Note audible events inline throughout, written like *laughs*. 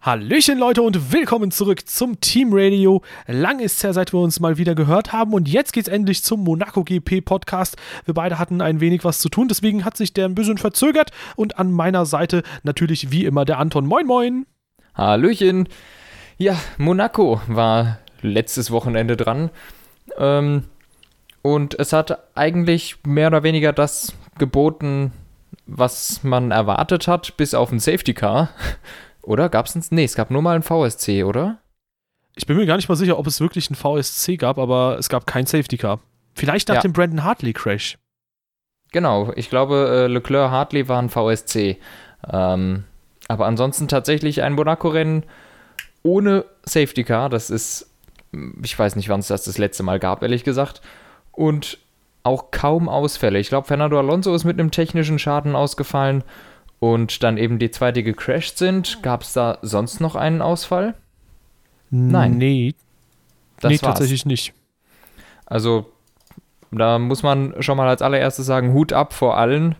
Hallöchen Leute und willkommen zurück zum Team Radio. Lang ist es ja, seit wir uns mal wieder gehört haben und jetzt geht's endlich zum Monaco GP Podcast. Wir beide hatten ein wenig was zu tun, deswegen hat sich der ein bisschen verzögert und an meiner Seite natürlich wie immer der Anton. Moin moin. Hallöchen. Ja, Monaco war letztes Wochenende dran. Ähm, und es hat eigentlich mehr oder weniger das geboten, was man erwartet hat, bis auf ein Safety Car. Oder? Gab es ein. Nee, es gab nur mal ein VSC, oder? Ich bin mir gar nicht mal sicher, ob es wirklich ein VSC gab, aber es gab kein Safety Car. Vielleicht nach ja. dem Brandon Hartley Crash. Genau, ich glaube, äh, Leclerc Hartley war ein VSC. Ähm, aber ansonsten tatsächlich ein Monaco-Rennen ohne Safety Car. Das ist, ich weiß nicht, wann es das das letzte Mal gab, ehrlich gesagt. Und auch kaum Ausfälle. Ich glaube, Fernando Alonso ist mit einem technischen Schaden ausgefallen und dann eben die zwei, die gecrashed sind. Gab es da sonst noch einen Ausfall? Nein. Nee. Das nee, tatsächlich nicht. Also, da muss man schon mal als allererstes sagen: Hut ab vor allen.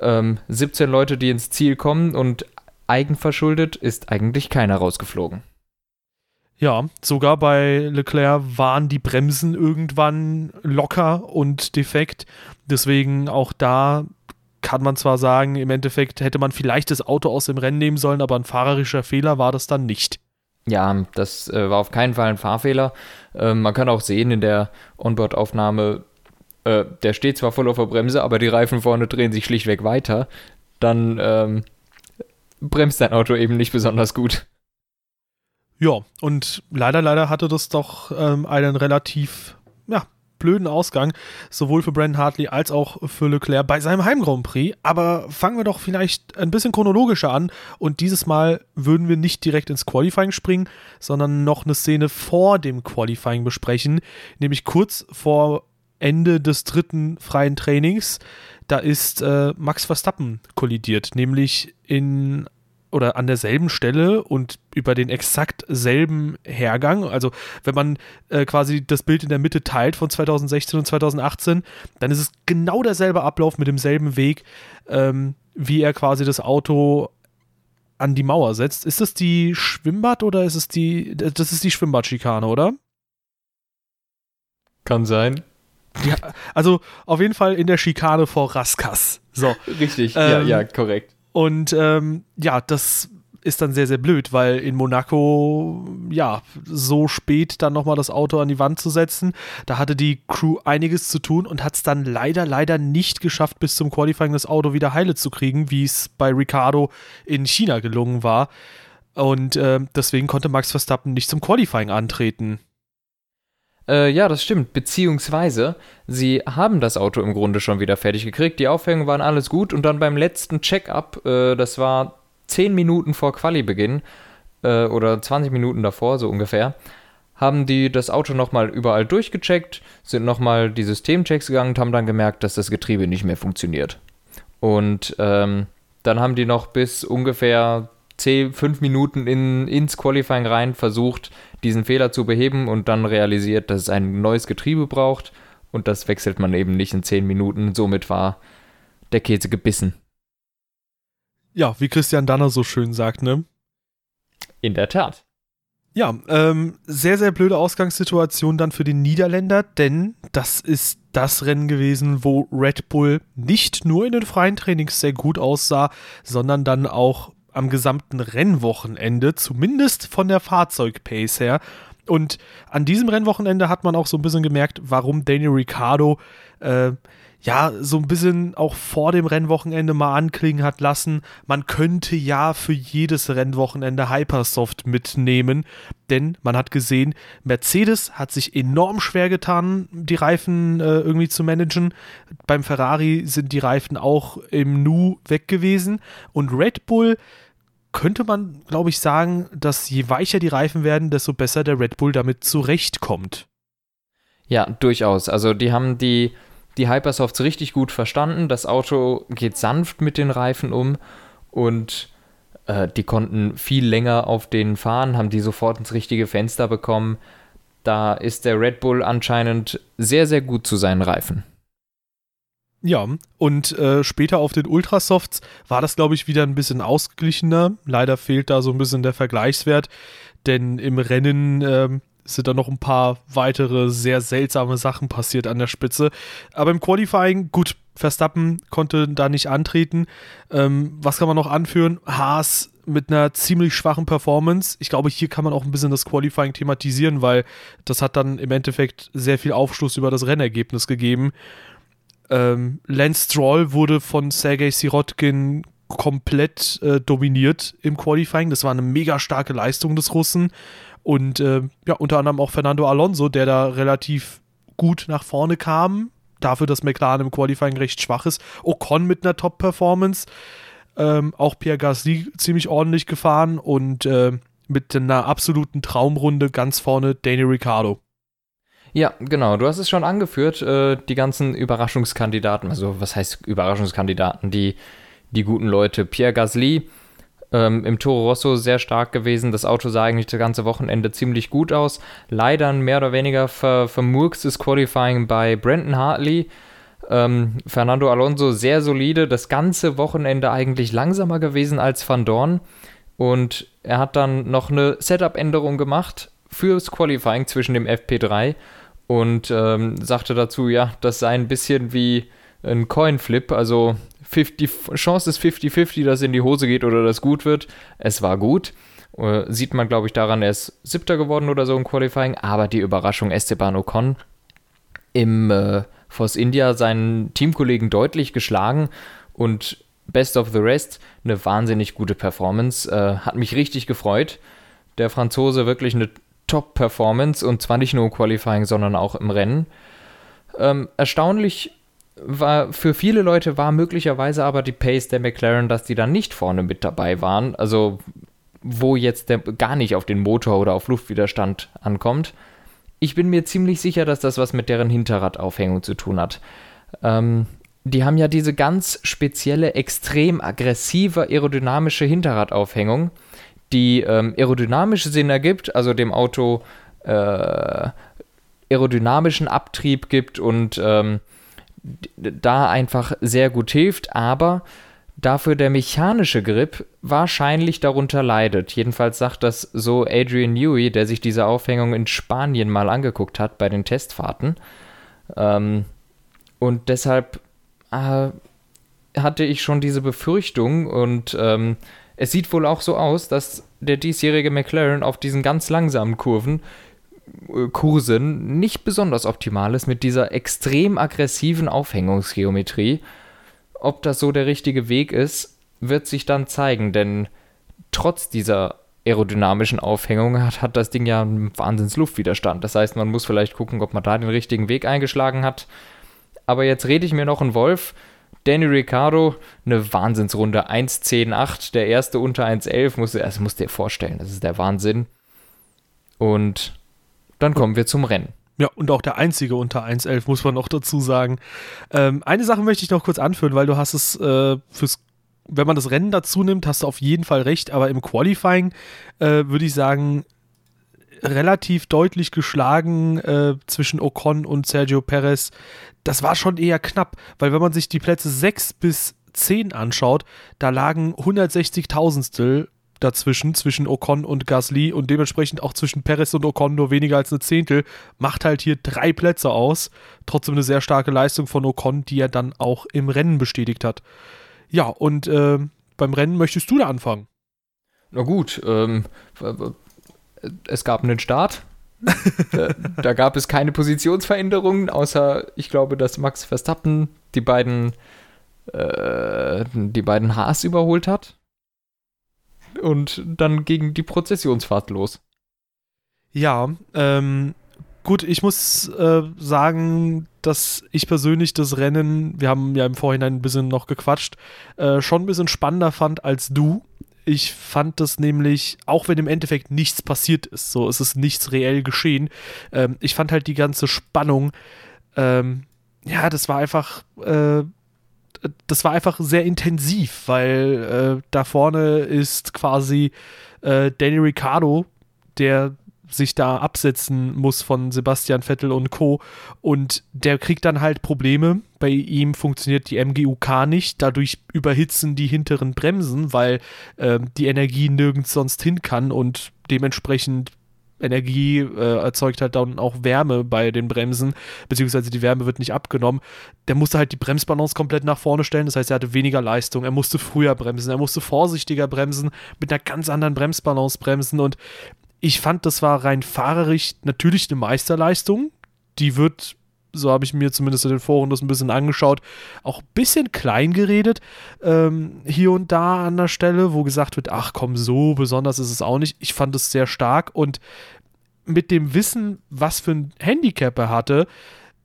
Ähm, 17 Leute, die ins Ziel kommen und eigenverschuldet ist eigentlich keiner rausgeflogen. Ja, sogar bei Leclerc waren die Bremsen irgendwann locker und defekt. Deswegen auch da kann man zwar sagen, im Endeffekt hätte man vielleicht das Auto aus dem Rennen nehmen sollen, aber ein fahrerischer Fehler war das dann nicht. Ja, das äh, war auf keinen Fall ein Fahrfehler. Ähm, man kann auch sehen in der Onboard-Aufnahme, äh, der steht zwar voll auf der Bremse, aber die Reifen vorne drehen sich schlichtweg weiter. Dann ähm, bremst dein Auto eben nicht besonders gut. Ja, und leider, leider hatte das doch ähm, einen relativ ja, blöden Ausgang, sowohl für Brandon Hartley als auch für Leclerc bei seinem Heim Grand Prix. Aber fangen wir doch vielleicht ein bisschen chronologischer an und dieses Mal würden wir nicht direkt ins Qualifying springen, sondern noch eine Szene vor dem Qualifying besprechen, nämlich kurz vor Ende des dritten freien Trainings. Da ist äh, Max Verstappen kollidiert, nämlich in oder an derselben Stelle und über den exakt selben Hergang. Also wenn man äh, quasi das Bild in der Mitte teilt von 2016 und 2018, dann ist es genau derselbe Ablauf mit demselben Weg, ähm, wie er quasi das Auto an die Mauer setzt. Ist das die Schwimmbad oder ist es die, das ist die Schwimmbadschikane, oder? Kann sein. Ja, also auf jeden Fall in der Schikane vor Raskas. So. Richtig, ähm, ja, ja, korrekt. Und ähm, ja, das ist dann sehr, sehr blöd, weil in Monaco, ja, so spät dann nochmal das Auto an die Wand zu setzen, da hatte die Crew einiges zu tun und hat es dann leider, leider nicht geschafft, bis zum Qualifying das Auto wieder heile zu kriegen, wie es bei Ricardo in China gelungen war. Und äh, deswegen konnte Max Verstappen nicht zum Qualifying antreten. Äh, ja, das stimmt. Beziehungsweise, sie haben das Auto im Grunde schon wieder fertig gekriegt. Die Aufhängungen waren alles gut und dann beim letzten Check-up, äh, das war 10 Minuten vor Quali-Beginn äh, oder 20 Minuten davor, so ungefähr, haben die das Auto nochmal überall durchgecheckt, sind nochmal die Systemchecks gegangen und haben dann gemerkt, dass das Getriebe nicht mehr funktioniert. Und ähm, dann haben die noch bis ungefähr 10, 5 Minuten in, ins Qualifying rein versucht, diesen Fehler zu beheben und dann realisiert, dass es ein neues Getriebe braucht und das wechselt man eben nicht in 10 Minuten. Somit war der Käse gebissen. Ja, wie Christian Danner so schön sagt, ne? In der Tat. Ja, ähm, sehr, sehr blöde Ausgangssituation dann für den Niederländer, denn das ist das Rennen gewesen, wo Red Bull nicht nur in den freien Trainings sehr gut aussah, sondern dann auch am gesamten Rennwochenende, zumindest von der Fahrzeugpace her. Und an diesem Rennwochenende hat man auch so ein bisschen gemerkt, warum Daniel Ricciardo äh, ja so ein bisschen auch vor dem Rennwochenende mal anklingen hat lassen, man könnte ja für jedes Rennwochenende Hypersoft mitnehmen, denn man hat gesehen, Mercedes hat sich enorm schwer getan, die Reifen äh, irgendwie zu managen. Beim Ferrari sind die Reifen auch im Nu weg gewesen und Red Bull könnte man, glaube ich, sagen, dass je weicher die Reifen werden, desto besser der Red Bull damit zurechtkommt. Ja, durchaus. Also die haben die, die Hypersofts richtig gut verstanden. Das Auto geht sanft mit den Reifen um und äh, die konnten viel länger auf denen fahren, haben die sofort ins richtige Fenster bekommen. Da ist der Red Bull anscheinend sehr, sehr gut zu seinen Reifen. Ja, und äh, später auf den Ultrasofts war das, glaube ich, wieder ein bisschen ausgeglichener. Leider fehlt da so ein bisschen der Vergleichswert, denn im Rennen äh, sind da noch ein paar weitere sehr seltsame Sachen passiert an der Spitze. Aber im Qualifying, gut, Verstappen konnte da nicht antreten. Ähm, was kann man noch anführen? Haas mit einer ziemlich schwachen Performance. Ich glaube, hier kann man auch ein bisschen das Qualifying thematisieren, weil das hat dann im Endeffekt sehr viel Aufschluss über das Rennergebnis gegeben. Ähm, Lance Stroll wurde von Sergei Sirotkin komplett äh, dominiert im Qualifying. Das war eine mega starke Leistung des Russen. Und äh, ja, unter anderem auch Fernando Alonso, der da relativ gut nach vorne kam. Dafür, dass McLaren im Qualifying recht schwach ist. Ocon mit einer Top-Performance. Ähm, auch Pierre Gasly ziemlich ordentlich gefahren und äh, mit einer absoluten Traumrunde ganz vorne Danny Ricciardo. Ja, genau. Du hast es schon angeführt, äh, die ganzen Überraschungskandidaten, also was heißt Überraschungskandidaten, die, die guten Leute. Pierre Gasly ähm, im Toro Rosso sehr stark gewesen. Das Auto sah eigentlich das ganze Wochenende ziemlich gut aus. Leider ein mehr oder weniger ver vermurkstes Qualifying bei Brandon Hartley. Ähm, Fernando Alonso sehr solide, das ganze Wochenende eigentlich langsamer gewesen als Van Dorn. Und er hat dann noch eine Setup-Änderung gemacht fürs Qualifying zwischen dem FP3 und ähm, sagte dazu, ja, das sei ein bisschen wie ein Coinflip, also 50, Chance ist 50-50, dass in die Hose geht oder dass gut wird. Es war gut. Äh, sieht man, glaube ich, daran, er ist Siebter geworden oder so im Qualifying, aber die Überraschung Esteban Ocon im äh, Force India seinen Teamkollegen deutlich geschlagen und Best of the Rest, eine wahnsinnig gute Performance. Äh, hat mich richtig gefreut. Der Franzose wirklich eine Top-Performance und zwar nicht nur im Qualifying, sondern auch im Rennen. Ähm, erstaunlich war für viele Leute war möglicherweise aber die Pace der McLaren, dass die dann nicht vorne mit dabei waren. Also wo jetzt der gar nicht auf den Motor oder auf Luftwiderstand ankommt. Ich bin mir ziemlich sicher, dass das was mit deren Hinterradaufhängung zu tun hat. Ähm, die haben ja diese ganz spezielle, extrem aggressive aerodynamische Hinterradaufhängung die ähm, aerodynamische Sinn ergibt, also dem Auto äh, aerodynamischen Abtrieb gibt und ähm, da einfach sehr gut hilft, aber dafür der mechanische Grip wahrscheinlich darunter leidet. Jedenfalls sagt das so Adrian Newey, der sich diese Aufhängung in Spanien mal angeguckt hat bei den Testfahrten. Ähm, und deshalb äh, hatte ich schon diese Befürchtung und ähm, es sieht wohl auch so aus, dass der diesjährige McLaren auf diesen ganz langsamen Kurven äh, Kursen nicht besonders optimal ist mit dieser extrem aggressiven Aufhängungsgeometrie. Ob das so der richtige Weg ist, wird sich dann zeigen, denn trotz dieser aerodynamischen Aufhängung hat, hat das Ding ja einen Wahnsinns-Luftwiderstand. Das heißt, man muss vielleicht gucken, ob man da den richtigen Weg eingeschlagen hat. Aber jetzt rede ich mir noch einen Wolf Danny Ricciardo, eine Wahnsinnsrunde 1.10.8, der erste unter 1.11, musst, das musst du dir vorstellen, das ist der Wahnsinn. Und dann kommen wir zum Rennen. Ja, und auch der einzige unter 1.11, muss man noch dazu sagen. Ähm, eine Sache möchte ich noch kurz anführen, weil du hast es äh, fürs wenn man das Rennen dazu nimmt, hast du auf jeden Fall recht, aber im Qualifying äh, würde ich sagen, relativ deutlich geschlagen äh, zwischen Ocon und Sergio Perez. Das war schon eher knapp, weil wenn man sich die Plätze 6 bis 10 anschaut, da lagen 160.000stel dazwischen, zwischen Ocon und Gasly und dementsprechend auch zwischen Perez und Ocon nur weniger als eine Zehntel, macht halt hier drei Plätze aus. Trotzdem eine sehr starke Leistung von Ocon, die er dann auch im Rennen bestätigt hat. Ja, und äh, beim Rennen möchtest du da anfangen? Na gut, ähm, es gab einen Start. da, da, gab es keine Positionsveränderungen, außer ich glaube, dass Max Verstappen die beiden, äh, die beiden Haas überholt hat. Und dann ging die Prozessionsfahrt los. Ja, ähm, gut, ich muss äh, sagen, dass ich persönlich das Rennen, wir haben ja im Vorhinein ein bisschen noch gequatscht, äh, schon ein bisschen spannender fand als du. Ich fand das nämlich, auch wenn im Endeffekt nichts passiert ist, so es ist nichts reell geschehen, ähm, ich fand halt die ganze Spannung, ähm, ja, das war einfach, äh, das war einfach sehr intensiv, weil äh, da vorne ist quasi äh, Danny Ricciardo, der sich da absetzen muss von Sebastian Vettel und Co. Und der kriegt dann halt Probleme. Bei ihm funktioniert die MGUK nicht. Dadurch überhitzen die hinteren Bremsen, weil äh, die Energie nirgends sonst hin kann und dementsprechend Energie äh, erzeugt halt dann auch Wärme bei den Bremsen, beziehungsweise die Wärme wird nicht abgenommen. Der musste halt die Bremsbalance komplett nach vorne stellen, das heißt, er hatte weniger Leistung, er musste früher bremsen, er musste vorsichtiger bremsen, mit einer ganz anderen Bremsbalance bremsen und ich fand, das war rein fahrerisch natürlich eine Meisterleistung. Die wird so habe ich mir zumindest in den Foren das ein bisschen angeschaut, auch ein bisschen klein geredet, ähm, hier und da an der Stelle, wo gesagt wird, ach komm, so besonders ist es auch nicht. Ich fand es sehr stark und mit dem Wissen, was für ein Handicap er hatte,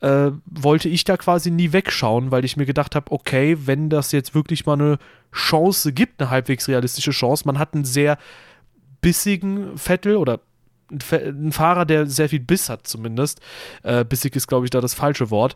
äh, wollte ich da quasi nie wegschauen, weil ich mir gedacht habe, okay, wenn das jetzt wirklich mal eine Chance gibt, eine halbwegs realistische Chance, man hat einen sehr bissigen Vettel oder ein Fahrer, der sehr viel Biss hat zumindest. Äh, bissig ist, glaube ich, da das falsche Wort.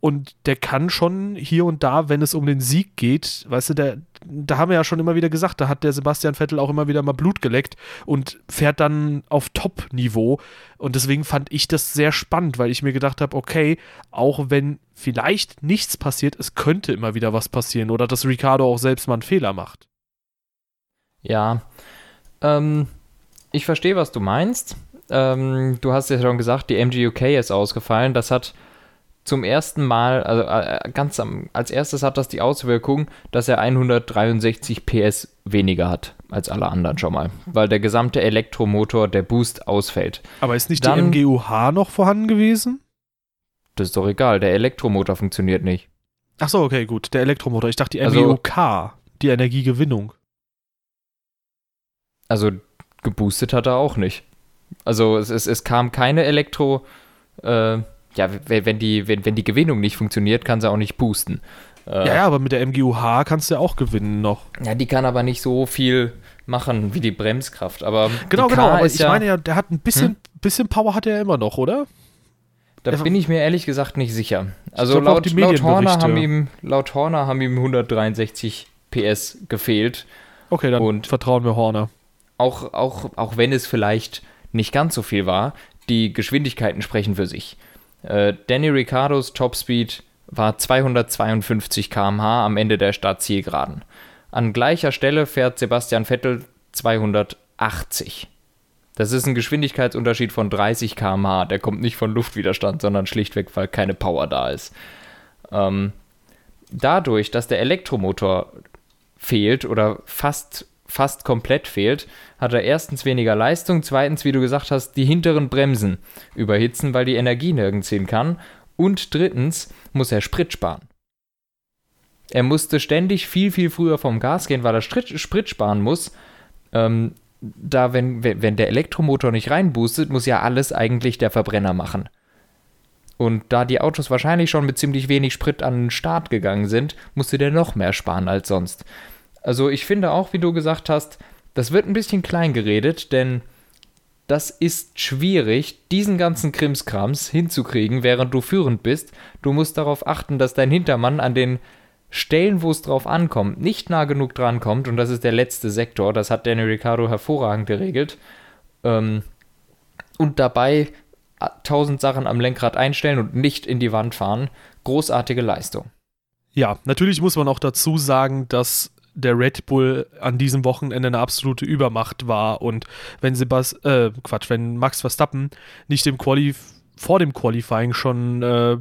Und der kann schon hier und da, wenn es um den Sieg geht, weißt du, der, da haben wir ja schon immer wieder gesagt, da hat der Sebastian Vettel auch immer wieder mal Blut geleckt und fährt dann auf Top-Niveau. Und deswegen fand ich das sehr spannend, weil ich mir gedacht habe, okay, auch wenn vielleicht nichts passiert, es könnte immer wieder was passieren oder dass Ricardo auch selbst mal einen Fehler macht. Ja, ähm, ich verstehe, was du meinst. Ähm, du hast ja schon gesagt, die MGUK ist ausgefallen. Das hat zum ersten Mal, also äh, ganz am, als erstes hat das die Auswirkung, dass er 163 PS weniger hat als alle anderen schon mal, weil der gesamte Elektromotor, der Boost ausfällt. Aber ist nicht Dann, die MGUH noch vorhanden gewesen? Das ist doch egal, der Elektromotor funktioniert nicht. Ach so, okay, gut, der Elektromotor. Ich dachte die MGUK, also, die Energiegewinnung. Also geboostet hat er auch nicht. Also es, es, es kam keine Elektro, äh, ja, wenn die, wenn, wenn die Gewinnung nicht funktioniert, kann sie auch nicht boosten. Äh, ja, ja, aber mit der MGUH kannst du ja auch gewinnen noch. Ja, die kann aber nicht so viel machen wie die Bremskraft. Aber genau, genau, aber ich ja, meine ja, der hat ein bisschen, hm? bisschen Power hat er immer noch, oder? Da er bin ich mir ehrlich gesagt nicht sicher. Also laut, laut, Horner haben ihm, laut Horner haben ihm 163 PS gefehlt. Okay, dann und vertrauen wir Horner auch, auch, auch wenn es vielleicht nicht ganz so viel war, die Geschwindigkeiten sprechen für sich. Äh, Danny Ricardos Topspeed war 252 km/h am Ende der Startzielgeraden. An gleicher Stelle fährt Sebastian Vettel 280. Das ist ein Geschwindigkeitsunterschied von 30 km/h. Der kommt nicht von Luftwiderstand, sondern schlichtweg, weil keine Power da ist. Ähm, dadurch, dass der Elektromotor fehlt oder fast fast komplett fehlt, hat er erstens weniger Leistung, zweitens, wie du gesagt hast, die hinteren Bremsen überhitzen, weil die Energie nirgends hin kann und drittens muss er Sprit sparen. Er musste ständig viel, viel früher vom Gas gehen, weil er Sprit sparen muss. Ähm, da, wenn, wenn der Elektromotor nicht reinboostet, muss ja alles eigentlich der Verbrenner machen. Und da die Autos wahrscheinlich schon mit ziemlich wenig Sprit an den Start gegangen sind, musste der noch mehr sparen als sonst. Also ich finde auch, wie du gesagt hast, das wird ein bisschen klein geredet, denn das ist schwierig, diesen ganzen Krimskrams hinzukriegen, während du führend bist. Du musst darauf achten, dass dein Hintermann an den Stellen, wo es drauf ankommt, nicht nah genug drankommt. Und das ist der letzte Sektor. Das hat Danny Ricciardo hervorragend geregelt. Ähm, und dabei tausend Sachen am Lenkrad einstellen und nicht in die Wand fahren. Großartige Leistung. Ja, natürlich muss man auch dazu sagen, dass der Red Bull an diesem Wochenende eine absolute Übermacht war und wenn Sebas äh, Quatsch, wenn Max Verstappen nicht im Quali vor dem Qualifying schon äh,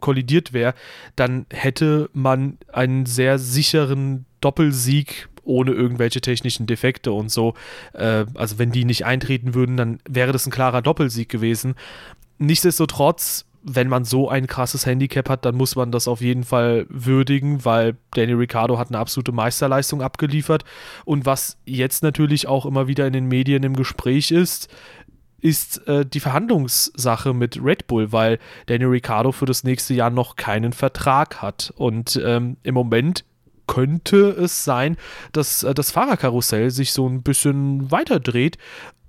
kollidiert wäre, dann hätte man einen sehr sicheren Doppelsieg ohne irgendwelche technischen Defekte und so. Äh, also wenn die nicht eintreten würden, dann wäre das ein klarer Doppelsieg gewesen. Nichtsdestotrotz wenn man so ein krasses Handicap hat, dann muss man das auf jeden Fall würdigen, weil Danny Ricciardo hat eine absolute Meisterleistung abgeliefert. Und was jetzt natürlich auch immer wieder in den Medien im Gespräch ist, ist äh, die Verhandlungssache mit Red Bull, weil Danny Ricciardo für das nächste Jahr noch keinen Vertrag hat. Und ähm, im Moment könnte es sein, dass äh, das Fahrerkarussell sich so ein bisschen weiterdreht,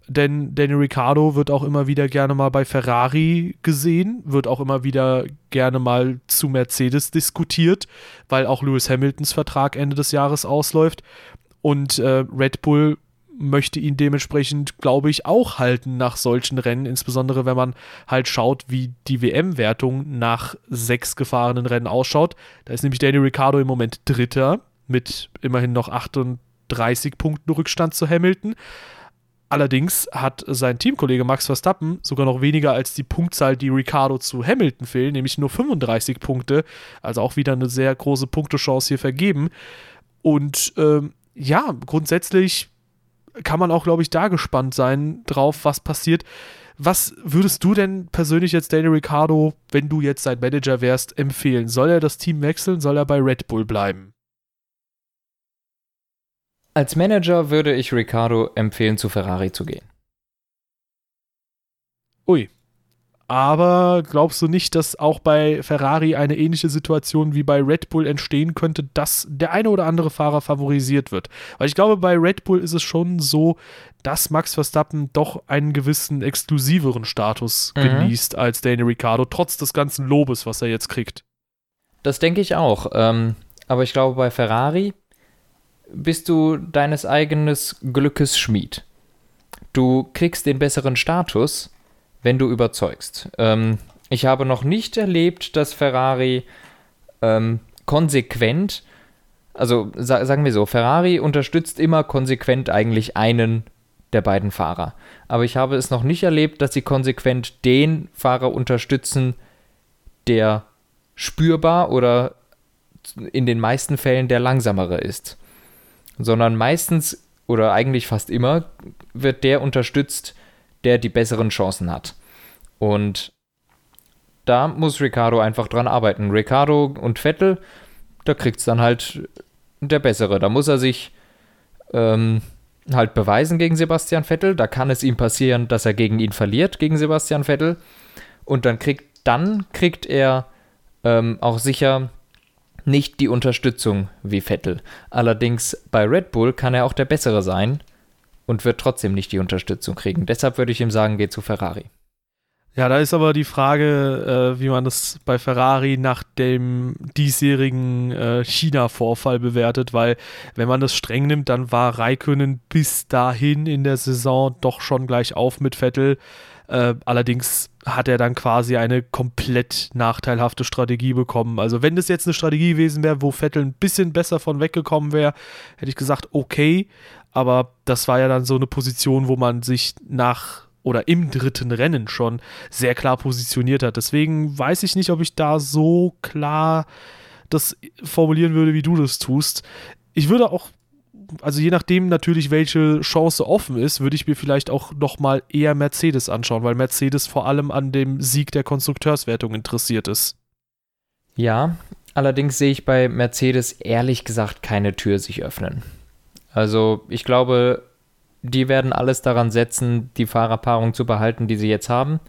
denn Danny Ricciardo wird auch immer wieder gerne mal bei Ferrari gesehen, wird auch immer wieder gerne mal zu Mercedes diskutiert, weil auch Lewis Hamiltons Vertrag Ende des Jahres ausläuft. Und äh, Red Bull möchte ihn dementsprechend, glaube ich, auch halten nach solchen Rennen, insbesondere wenn man halt schaut, wie die WM-Wertung nach sechs gefahrenen Rennen ausschaut. Da ist nämlich Danny Ricciardo im Moment Dritter mit immerhin noch 38 Punkten Rückstand zu Hamilton. Allerdings hat sein Teamkollege Max Verstappen sogar noch weniger als die Punktzahl, die Ricciardo zu Hamilton fehlen, nämlich nur 35 Punkte. Also auch wieder eine sehr große Punktechance hier vergeben. Und ähm, ja, grundsätzlich kann man auch, glaube ich, da gespannt sein drauf, was passiert. Was würdest du denn persönlich jetzt Daniel Ricciardo, wenn du jetzt sein Manager wärst, empfehlen? Soll er das Team wechseln? Soll er bei Red Bull bleiben? Als Manager würde ich Ricciardo empfehlen, zu Ferrari zu gehen. Ui. Aber glaubst du nicht, dass auch bei Ferrari eine ähnliche Situation wie bei Red Bull entstehen könnte, dass der eine oder andere Fahrer favorisiert wird? Weil ich glaube, bei Red Bull ist es schon so, dass Max Verstappen doch einen gewissen exklusiveren Status mhm. genießt als Daniel Ricciardo, trotz des ganzen Lobes, was er jetzt kriegt. Das denke ich auch. Ähm, aber ich glaube, bei Ferrari bist du deines eigenen Glückes Schmied. Du kriegst den besseren Status, wenn du überzeugst. Ähm, ich habe noch nicht erlebt, dass Ferrari ähm, konsequent, also sa sagen wir so, Ferrari unterstützt immer konsequent eigentlich einen der beiden Fahrer. Aber ich habe es noch nicht erlebt, dass sie konsequent den Fahrer unterstützen, der spürbar oder in den meisten Fällen der langsamere ist sondern meistens oder eigentlich fast immer wird der unterstützt, der die besseren Chancen hat. Und da muss Ricardo einfach dran arbeiten. Ricardo und Vettel, da kriegt es dann halt der Bessere. Da muss er sich ähm, halt beweisen gegen Sebastian Vettel. Da kann es ihm passieren, dass er gegen ihn verliert, gegen Sebastian Vettel. Und dann kriegt, dann kriegt er ähm, auch sicher nicht die Unterstützung wie Vettel. Allerdings bei Red Bull kann er auch der Bessere sein und wird trotzdem nicht die Unterstützung kriegen. Deshalb würde ich ihm sagen, geh zu Ferrari. Ja, da ist aber die Frage, äh, wie man das bei Ferrari nach dem diesjährigen äh, China-Vorfall bewertet, weil wenn man das streng nimmt, dann war Raikönnen bis dahin in der Saison doch schon gleich auf mit Vettel. Äh, allerdings hat er dann quasi eine komplett nachteilhafte Strategie bekommen. Also wenn das jetzt eine Strategie gewesen wäre, wo Vettel ein bisschen besser von weggekommen wäre, hätte ich gesagt, okay. Aber das war ja dann so eine Position, wo man sich nach oder im dritten Rennen schon sehr klar positioniert hat. Deswegen weiß ich nicht, ob ich da so klar das formulieren würde, wie du das tust. Ich würde auch also je nachdem natürlich, welche Chance offen ist, würde ich mir vielleicht auch nochmal eher Mercedes anschauen, weil Mercedes vor allem an dem Sieg der Konstrukteurswertung interessiert ist. Ja, allerdings sehe ich bei Mercedes ehrlich gesagt keine Tür sich öffnen. Also ich glaube, die werden alles daran setzen, die Fahrerpaarung zu behalten, die sie jetzt haben.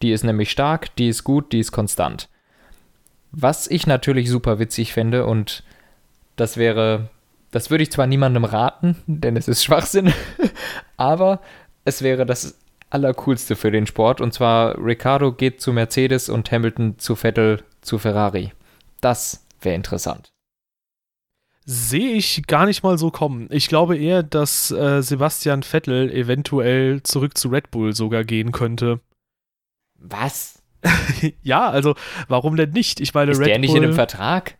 Die ist nämlich stark, die ist gut, die ist konstant. Was ich natürlich super witzig fände und das wäre das würde ich zwar niemandem raten, denn es ist Schwachsinn, *laughs* aber es wäre das Allercoolste für den Sport. Und zwar Ricardo geht zu Mercedes und Hamilton zu Vettel zu Ferrari. Das wäre interessant. Sehe ich gar nicht mal so kommen. Ich glaube eher, dass äh, Sebastian Vettel eventuell zurück zu Red Bull sogar gehen könnte. Was? *laughs* ja, also warum denn nicht? Ich meine, ist Red der nicht Bull, in einem Vertrag?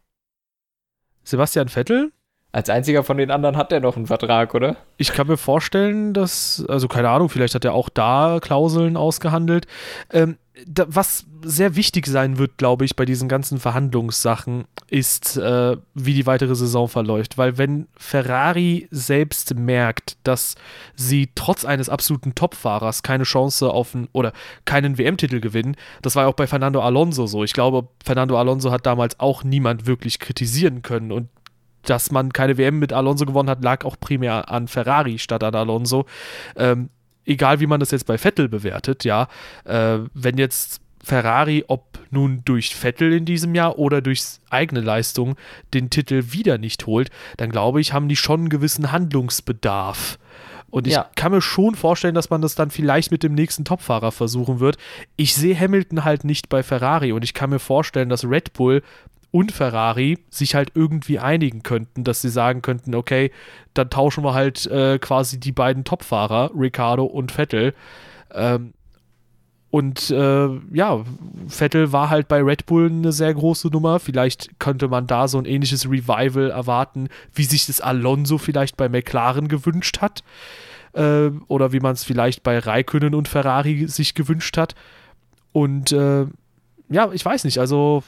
Sebastian Vettel? Als einziger von den anderen hat er noch einen Vertrag, oder? Ich kann mir vorstellen, dass, also keine Ahnung, vielleicht hat er auch da Klauseln ausgehandelt. Ähm, da, was sehr wichtig sein wird, glaube ich, bei diesen ganzen Verhandlungssachen, ist, äh, wie die weitere Saison verläuft. Weil wenn Ferrari selbst merkt, dass sie trotz eines absoluten Topfahrers keine Chance auf einen oder keinen WM-Titel gewinnen, das war ja auch bei Fernando Alonso so. Ich glaube, Fernando Alonso hat damals auch niemand wirklich kritisieren können. Und dass man keine WM mit Alonso gewonnen hat, lag auch primär an Ferrari statt an Alonso. Ähm, egal wie man das jetzt bei Vettel bewertet, ja, äh, wenn jetzt Ferrari, ob nun durch Vettel in diesem Jahr oder durch eigene Leistung, den Titel wieder nicht holt, dann glaube ich, haben die schon einen gewissen Handlungsbedarf. Und ich ja. kann mir schon vorstellen, dass man das dann vielleicht mit dem nächsten Topfahrer versuchen wird. Ich sehe Hamilton halt nicht bei Ferrari und ich kann mir vorstellen, dass Red Bull und Ferrari sich halt irgendwie einigen könnten, dass sie sagen könnten, okay, dann tauschen wir halt äh, quasi die beiden Topfahrer, Ricardo und Vettel. Ähm, und äh, ja, Vettel war halt bei Red Bull eine sehr große Nummer. Vielleicht könnte man da so ein ähnliches Revival erwarten, wie sich das Alonso vielleicht bei McLaren gewünscht hat. Äh, oder wie man es vielleicht bei Raikönnen und Ferrari sich gewünscht hat. Und äh, ja, ich weiß nicht, also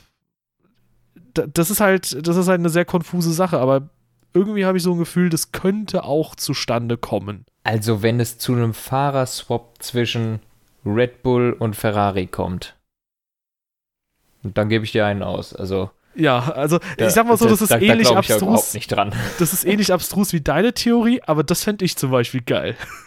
das ist halt, das ist halt eine sehr konfuse Sache, aber irgendwie habe ich so ein Gefühl, das könnte auch zustande kommen. Also wenn es zu einem Fahrerswap zwischen Red Bull und Ferrari kommt. Dann gebe ich dir einen aus. Also. Ja, also da, ich sag mal so, das, das ist da, ähnlich da abstrus. Ich nicht dran. *laughs* Das ist ähnlich abstrus wie deine Theorie, aber das fände ich zum Beispiel geil. *laughs*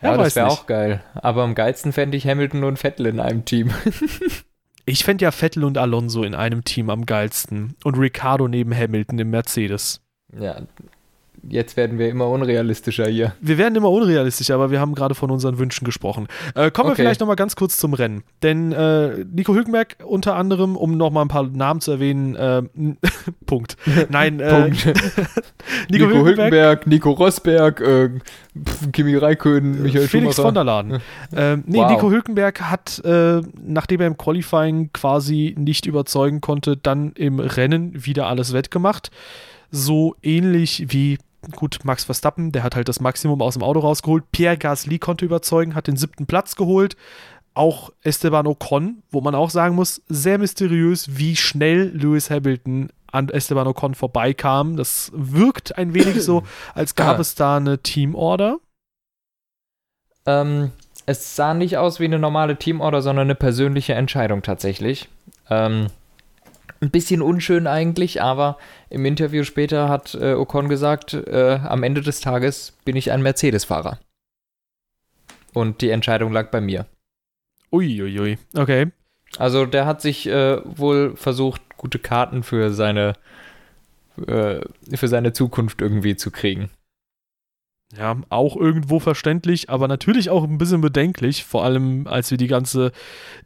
ja, ja das wäre auch geil. Aber am geilsten fände ich Hamilton und Vettel in einem Team. *laughs* ich fände ja Vettel und Alonso in einem Team am geilsten. Und Ricardo neben Hamilton im Mercedes. Ja, jetzt werden wir immer unrealistischer hier. Wir werden immer unrealistischer, aber wir haben gerade von unseren Wünschen gesprochen. Äh, kommen okay. wir vielleicht nochmal ganz kurz zum Rennen. Denn äh, Nico Hülkenberg unter anderem, um nochmal ein paar Namen zu erwähnen, äh, *laughs* Punkt. Nein, äh, Punkt. *laughs* Nico, Nico Hülkenberg, Nico Rosberg, äh, Kimi Räikkönen, Michael Felix Schumacher. von der Laden. *laughs* ähm, nee, wow. Nico Hülkenberg hat, äh, nachdem er im Qualifying quasi nicht überzeugen konnte, dann im Rennen wieder alles wettgemacht so ähnlich wie gut, Max Verstappen, der hat halt das Maximum aus dem Auto rausgeholt. Pierre Gasly konnte überzeugen, hat den siebten Platz geholt. Auch Esteban Ocon, wo man auch sagen muss, sehr mysteriös, wie schnell Lewis Hamilton an Esteban Ocon vorbeikam. Das wirkt ein wenig so, *clears throat* als gab es da eine Teamorder. Ähm, es sah nicht aus wie eine normale Teamorder, sondern eine persönliche Entscheidung tatsächlich. Ähm, ein bisschen unschön eigentlich, aber im Interview später hat äh, Ocon gesagt, äh, am Ende des Tages bin ich ein Mercedes-Fahrer. Und die Entscheidung lag bei mir. Uiuiui, ui, ui. okay. Also der hat sich äh, wohl versucht, gute Karten für seine, äh, für seine Zukunft irgendwie zu kriegen. Ja, auch irgendwo verständlich, aber natürlich auch ein bisschen bedenklich, vor allem als wir die ganze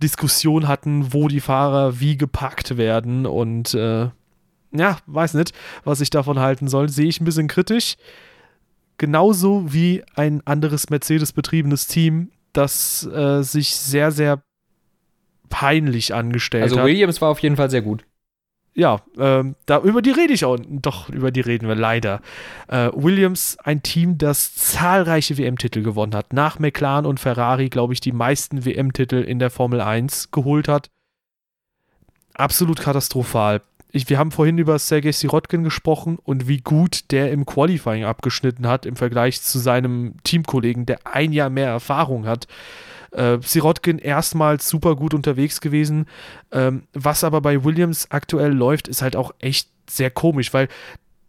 Diskussion hatten, wo die Fahrer wie gepackt werden und äh, ja, weiß nicht, was ich davon halten soll. Sehe ich ein bisschen kritisch. Genauso wie ein anderes Mercedes-betriebenes Team, das äh, sich sehr, sehr peinlich angestellt also hat. Also Williams war auf jeden Fall sehr gut ja, ähm, da, über die rede ich auch. Doch, über die reden wir leider. Äh, Williams, ein Team, das zahlreiche WM-Titel gewonnen hat. Nach McLaren und Ferrari, glaube ich, die meisten WM-Titel in der Formel 1 geholt hat. Absolut katastrophal. Ich, wir haben vorhin über Sergei Sirotkin gesprochen und wie gut der im Qualifying abgeschnitten hat im Vergleich zu seinem Teamkollegen, der ein Jahr mehr Erfahrung hat. Äh, Sirotkin erstmals super gut unterwegs gewesen. Ähm, was aber bei Williams aktuell läuft, ist halt auch echt sehr komisch, weil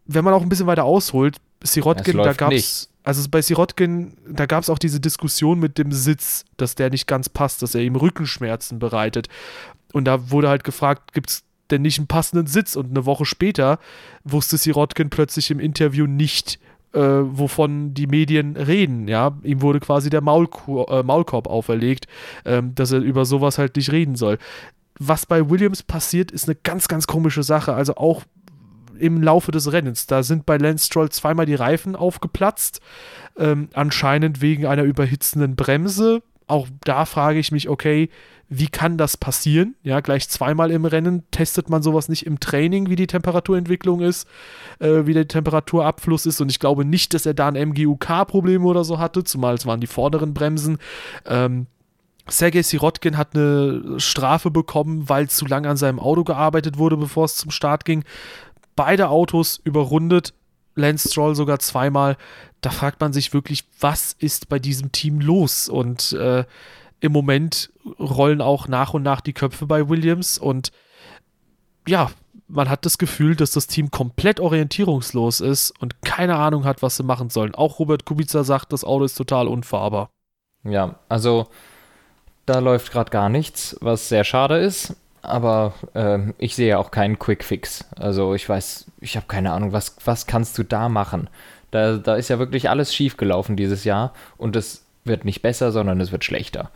wenn man auch ein bisschen weiter ausholt, Sirotkin, da gab es, also bei Sirotkin, da gab es auch diese Diskussion mit dem Sitz, dass der nicht ganz passt, dass er ihm Rückenschmerzen bereitet. Und da wurde halt gefragt, gibt es denn nicht einen passenden Sitz? Und eine Woche später wusste Sirotkin plötzlich im Interview nicht, äh, wovon die Medien reden. Ja, ihm wurde quasi der Maulko äh, Maulkorb auferlegt, ähm, dass er über sowas halt nicht reden soll. Was bei Williams passiert, ist eine ganz, ganz komische Sache. Also auch im Laufe des Rennens. Da sind bei Lance Stroll zweimal die Reifen aufgeplatzt, ähm, anscheinend wegen einer überhitzenden Bremse. Auch da frage ich mich, okay, wie kann das passieren? Ja, gleich zweimal im Rennen testet man sowas nicht im Training, wie die Temperaturentwicklung ist, äh, wie der Temperaturabfluss ist. Und ich glaube nicht, dass er da ein MGUK-Problem oder so hatte, zumal es waren die vorderen Bremsen. Ähm, Sergei Sirotkin hat eine Strafe bekommen, weil zu lange an seinem Auto gearbeitet wurde, bevor es zum Start ging. Beide Autos überrundet, Lance Stroll sogar zweimal. Da fragt man sich wirklich, was ist bei diesem Team los? Und äh, im Moment rollen auch nach und nach die Köpfe bei Williams und ja, man hat das Gefühl, dass das Team komplett orientierungslos ist und keine Ahnung hat, was sie machen sollen. Auch Robert Kubica sagt, das Auto ist total unfahrbar. Ja, also da läuft gerade gar nichts, was sehr schade ist. Aber äh, ich sehe auch keinen Quick Fix. Also ich weiß, ich habe keine Ahnung, was, was kannst du da machen? Da, da ist ja wirklich alles schief gelaufen dieses Jahr und es wird nicht besser, sondern es wird schlechter.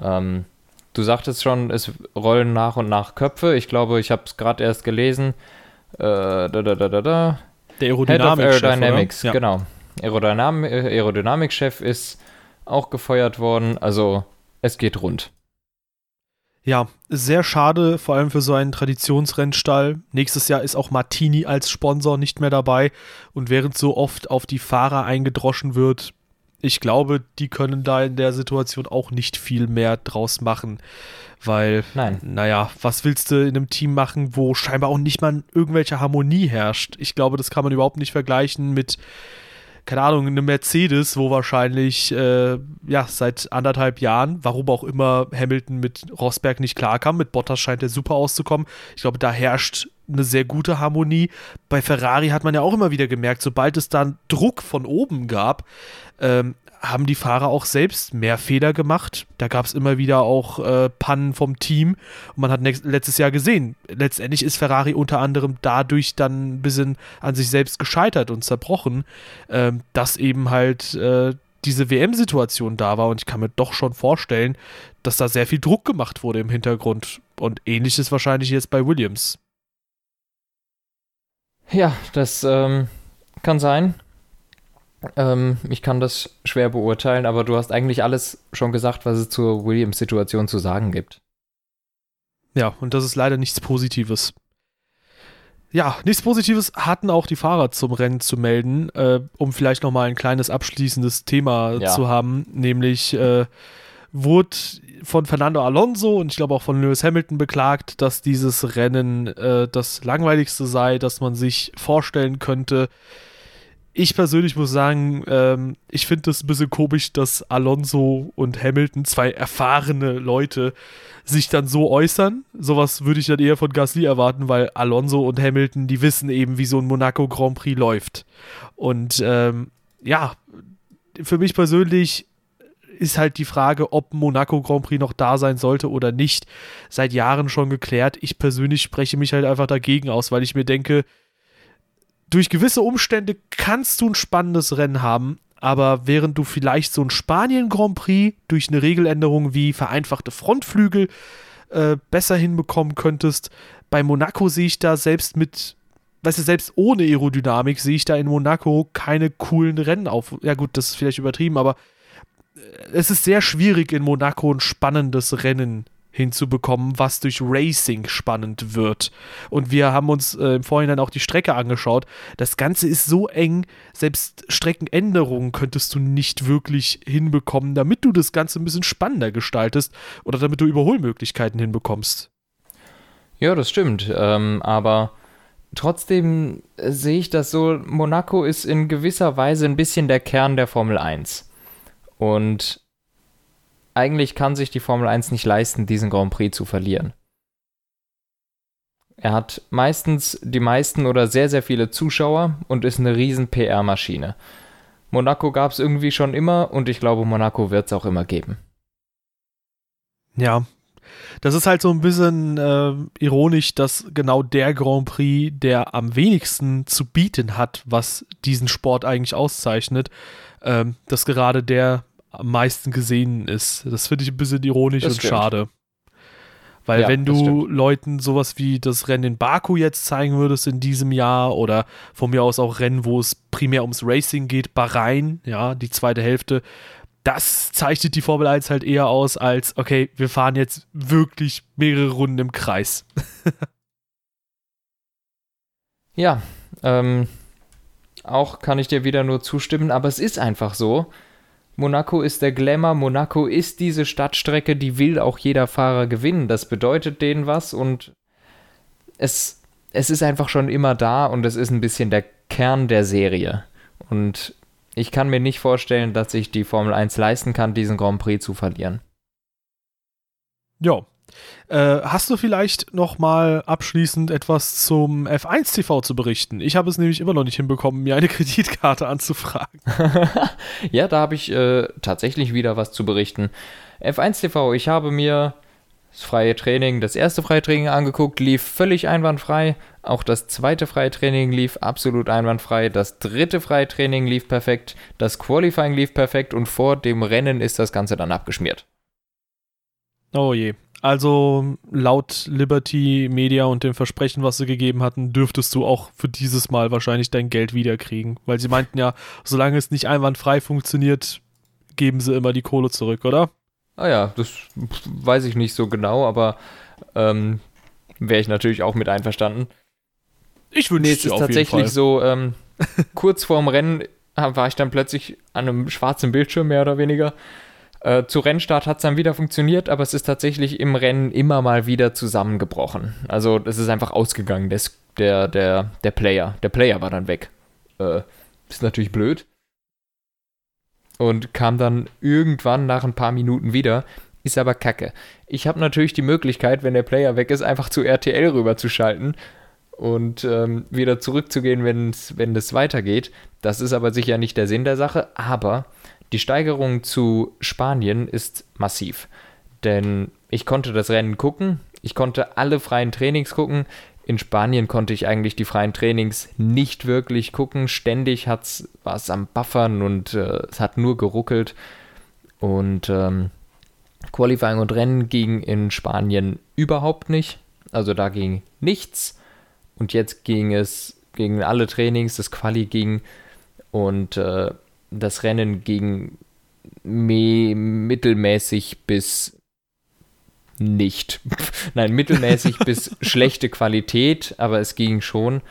Ähm, du sagtest schon, es rollen nach und nach Köpfe. Ich glaube, ich habe es gerade erst gelesen. Äh, da, da, da, da, da. Der Aerodynamik Head of Aerodynamics, ja. genau. Aerodynam Aerodynamik-Chef ist auch gefeuert worden. Also es geht rund. Ja, sehr schade, vor allem für so einen Traditionsrennstall. Nächstes Jahr ist auch Martini als Sponsor nicht mehr dabei. Und während so oft auf die Fahrer eingedroschen wird, ich glaube, die können da in der Situation auch nicht viel mehr draus machen. Weil, Nein. naja, was willst du in einem Team machen, wo scheinbar auch nicht mal irgendwelche Harmonie herrscht? Ich glaube, das kann man überhaupt nicht vergleichen mit keine Ahnung, eine Mercedes, wo wahrscheinlich, äh, ja, seit anderthalb Jahren, warum auch immer Hamilton mit Rosberg nicht klarkam, mit Bottas scheint er super auszukommen. Ich glaube, da herrscht eine sehr gute Harmonie. Bei Ferrari hat man ja auch immer wieder gemerkt, sobald es dann Druck von oben gab, ähm, haben die Fahrer auch selbst mehr Fehler gemacht. Da gab es immer wieder auch äh, Pannen vom Team. Und man hat letztes Jahr gesehen, letztendlich ist Ferrari unter anderem dadurch dann ein bisschen an sich selbst gescheitert und zerbrochen, äh, dass eben halt äh, diese WM-Situation da war. Und ich kann mir doch schon vorstellen, dass da sehr viel Druck gemacht wurde im Hintergrund. Und ähnliches wahrscheinlich jetzt bei Williams. Ja, das ähm, kann sein. Ähm, ich kann das schwer beurteilen, aber du hast eigentlich alles schon gesagt, was es zur Williams-Situation zu sagen gibt. Ja, und das ist leider nichts Positives. Ja, nichts Positives hatten auch die Fahrer zum Rennen zu melden, äh, um vielleicht nochmal ein kleines abschließendes Thema ja. zu haben, nämlich äh, wurde von Fernando Alonso und ich glaube auch von Lewis Hamilton beklagt, dass dieses Rennen äh, das langweiligste sei, das man sich vorstellen könnte ich persönlich muss sagen, ähm, ich finde es ein bisschen komisch, dass Alonso und Hamilton, zwei erfahrene Leute, sich dann so äußern. Sowas würde ich dann eher von Gasly erwarten, weil Alonso und Hamilton, die wissen eben, wie so ein Monaco Grand Prix läuft. Und ähm, ja, für mich persönlich ist halt die Frage, ob Monaco Grand Prix noch da sein sollte oder nicht, seit Jahren schon geklärt. Ich persönlich spreche mich halt einfach dagegen aus, weil ich mir denke, durch gewisse Umstände kannst du ein spannendes Rennen haben, aber während du vielleicht so ein Spanien Grand Prix durch eine Regeländerung wie vereinfachte Frontflügel äh, besser hinbekommen könntest, bei Monaco sehe ich da selbst mit, weißt du, selbst ohne Aerodynamik sehe ich da in Monaco keine coolen Rennen auf. Ja gut, das ist vielleicht übertrieben, aber äh, es ist sehr schwierig in Monaco ein spannendes Rennen hinzubekommen, was durch Racing spannend wird. Und wir haben uns äh, im Vorhinein auch die Strecke angeschaut. Das Ganze ist so eng, selbst Streckenänderungen könntest du nicht wirklich hinbekommen, damit du das Ganze ein bisschen spannender gestaltest oder damit du Überholmöglichkeiten hinbekommst. Ja, das stimmt. Ähm, aber trotzdem äh, sehe ich das so, Monaco ist in gewisser Weise ein bisschen der Kern der Formel 1. Und eigentlich kann sich die Formel 1 nicht leisten, diesen Grand Prix zu verlieren. Er hat meistens die meisten oder sehr, sehr viele Zuschauer und ist eine riesen PR-Maschine. Monaco gab es irgendwie schon immer und ich glaube, Monaco wird es auch immer geben. Ja, das ist halt so ein bisschen äh, ironisch, dass genau der Grand Prix, der am wenigsten zu bieten hat, was diesen Sport eigentlich auszeichnet, äh, dass gerade der am meisten gesehen ist. Das finde ich ein bisschen ironisch das und stimmt. schade. Weil ja, wenn du Leuten sowas wie das Rennen in Baku jetzt zeigen würdest in diesem Jahr oder von mir aus auch Rennen, wo es primär ums Racing geht, Bahrain, ja, die zweite Hälfte, das zeichnet die Formel 1 halt eher aus als, okay, wir fahren jetzt wirklich mehrere Runden im Kreis. *laughs* ja, ähm, auch kann ich dir wieder nur zustimmen, aber es ist einfach so, Monaco ist der Glamour, Monaco ist diese Stadtstrecke, die will auch jeder Fahrer gewinnen. Das bedeutet denen was und es, es ist einfach schon immer da und es ist ein bisschen der Kern der Serie. Und ich kann mir nicht vorstellen, dass sich die Formel 1 leisten kann, diesen Grand Prix zu verlieren. Ja, äh, hast du vielleicht noch mal abschließend etwas zum F1 TV zu berichten? Ich habe es nämlich immer noch nicht hinbekommen, mir eine *laughs* Kreditkarte anzufragen. *laughs* ja, da habe ich äh, tatsächlich wieder was zu berichten. F1 TV, ich habe mir das freie Training, das erste freie Training angeguckt, lief völlig einwandfrei. Auch das zweite freie Training lief absolut einwandfrei. Das dritte freie Training lief perfekt. Das Qualifying lief perfekt und vor dem Rennen ist das Ganze dann abgeschmiert. Oh je. Also laut Liberty Media und dem Versprechen, was sie gegeben hatten, dürftest du auch für dieses Mal wahrscheinlich dein Geld wiederkriegen. Weil sie meinten ja, solange es nicht einwandfrei funktioniert, geben sie immer die Kohle zurück, oder? Ah ja, das weiß ich nicht so genau, aber ähm, wäre ich natürlich auch mit einverstanden. Ich wünsche nee, es ist tatsächlich so, ähm, *laughs* kurz vorm Rennen war ich dann plötzlich an einem schwarzen Bildschirm, mehr oder weniger. Äh, zu Rennstart hat es dann wieder funktioniert, aber es ist tatsächlich im Rennen immer mal wieder zusammengebrochen. Also es ist einfach ausgegangen, des, der, der, der Player. Der Player war dann weg. Äh, ist natürlich blöd. Und kam dann irgendwann nach ein paar Minuten wieder. Ist aber kacke. Ich habe natürlich die Möglichkeit, wenn der Player weg ist, einfach zu RTL rüberzuschalten und ähm, wieder zurückzugehen, wenn es weitergeht. Das ist aber sicher nicht der Sinn der Sache, aber die Steigerung zu Spanien ist massiv. Denn ich konnte das Rennen gucken, ich konnte alle freien Trainings gucken. In Spanien konnte ich eigentlich die freien Trainings nicht wirklich gucken. Ständig war es am Buffern und äh, es hat nur geruckelt. Und ähm, Qualifying und Rennen ging in Spanien überhaupt nicht. Also da ging nichts. Und jetzt ging es gegen alle Trainings, das Quali ging und äh, das Rennen ging mittelmäßig bis nicht. *laughs* Nein, mittelmäßig bis *laughs* schlechte Qualität, aber es ging schon.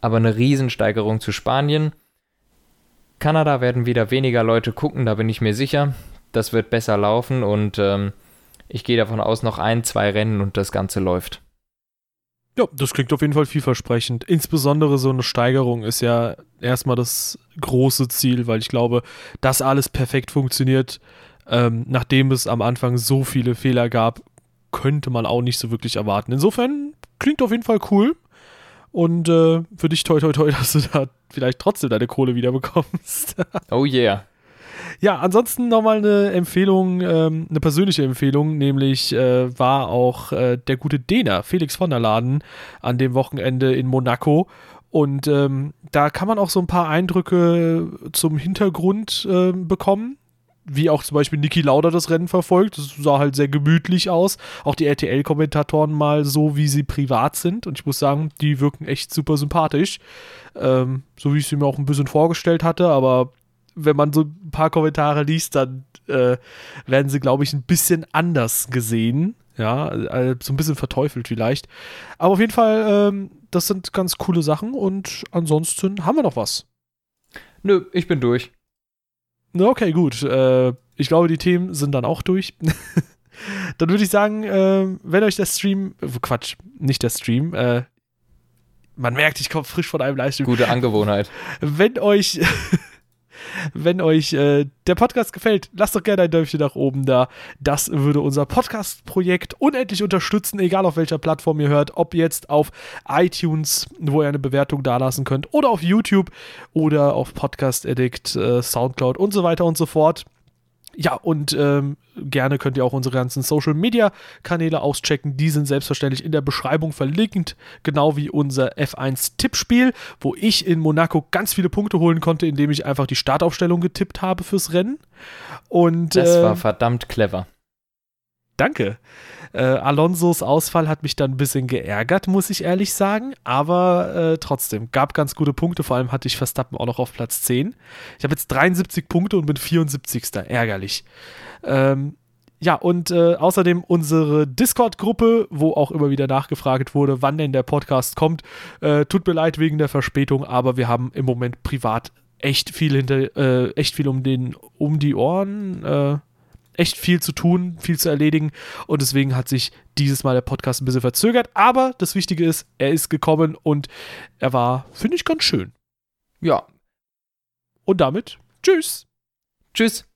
Aber eine Riesensteigerung zu Spanien. Kanada werden wieder weniger Leute gucken, da bin ich mir sicher. Das wird besser laufen und ähm, ich gehe davon aus, noch ein, zwei Rennen und das Ganze läuft. Ja, das klingt auf jeden Fall vielversprechend. Insbesondere so eine Steigerung ist ja erstmal das große Ziel, weil ich glaube, dass alles perfekt funktioniert, ähm, nachdem es am Anfang so viele Fehler gab, könnte man auch nicht so wirklich erwarten. Insofern klingt auf jeden Fall cool. Und äh, für dich toi toi toi, *laughs* dass du da vielleicht trotzdem deine Kohle wieder bekommst. oh yeah. Ja, ansonsten nochmal eine Empfehlung, ähm, eine persönliche Empfehlung, nämlich äh, war auch äh, der gute Dena, Felix von der Laden, an dem Wochenende in Monaco. Und ähm, da kann man auch so ein paar Eindrücke zum Hintergrund äh, bekommen wie auch zum Beispiel Niki Lauda das Rennen verfolgt. Das sah halt sehr gemütlich aus. Auch die RTL-Kommentatoren mal so, wie sie privat sind. Und ich muss sagen, die wirken echt super sympathisch. Ähm, so wie ich sie mir auch ein bisschen vorgestellt hatte. Aber wenn man so ein paar Kommentare liest, dann äh, werden sie, glaube ich, ein bisschen anders gesehen. Ja, äh, so ein bisschen verteufelt vielleicht. Aber auf jeden Fall, ähm, das sind ganz coole Sachen und ansonsten haben wir noch was. Nö, ich bin durch. Okay, gut. Äh, ich glaube, die Themen sind dann auch durch. *laughs* dann würde ich sagen, äh, wenn euch der Stream, äh, Quatsch, nicht der Stream, äh, man merkt, ich komme frisch von einem Livestream. Gute Angewohnheit. Wenn euch *laughs* wenn euch äh, der Podcast gefällt, lasst doch gerne ein Däumchen nach oben da. Das würde unser Podcast-Projekt unendlich unterstützen, egal auf welcher Plattform ihr hört. Ob jetzt auf iTunes, wo ihr eine Bewertung dalassen könnt, oder auf YouTube oder auf Podcast Addict, äh, Soundcloud und so weiter und so fort. Ja, und ähm, gerne könnt ihr auch unsere ganzen Social Media Kanäle auschecken. Die sind selbstverständlich in der Beschreibung verlinkt, genau wie unser F1-Tippspiel, wo ich in Monaco ganz viele Punkte holen konnte, indem ich einfach die Startaufstellung getippt habe fürs Rennen. Und, das äh, war verdammt clever. Danke. Äh, Alonsos Ausfall hat mich dann ein bisschen geärgert, muss ich ehrlich sagen. Aber äh, trotzdem, gab ganz gute Punkte. Vor allem hatte ich Verstappen auch noch auf Platz 10. Ich habe jetzt 73 Punkte und bin 74. Ärgerlich. Ähm, ja, und äh, außerdem unsere Discord-Gruppe, wo auch immer wieder nachgefragt wurde, wann denn der Podcast kommt. Äh, tut mir leid wegen der Verspätung, aber wir haben im Moment privat echt viel hinter, äh, echt viel um den, um die Ohren. Echt viel zu tun, viel zu erledigen und deswegen hat sich dieses Mal der Podcast ein bisschen verzögert. Aber das Wichtige ist, er ist gekommen und er war, finde ich, ganz schön. Ja. Und damit, tschüss. Tschüss.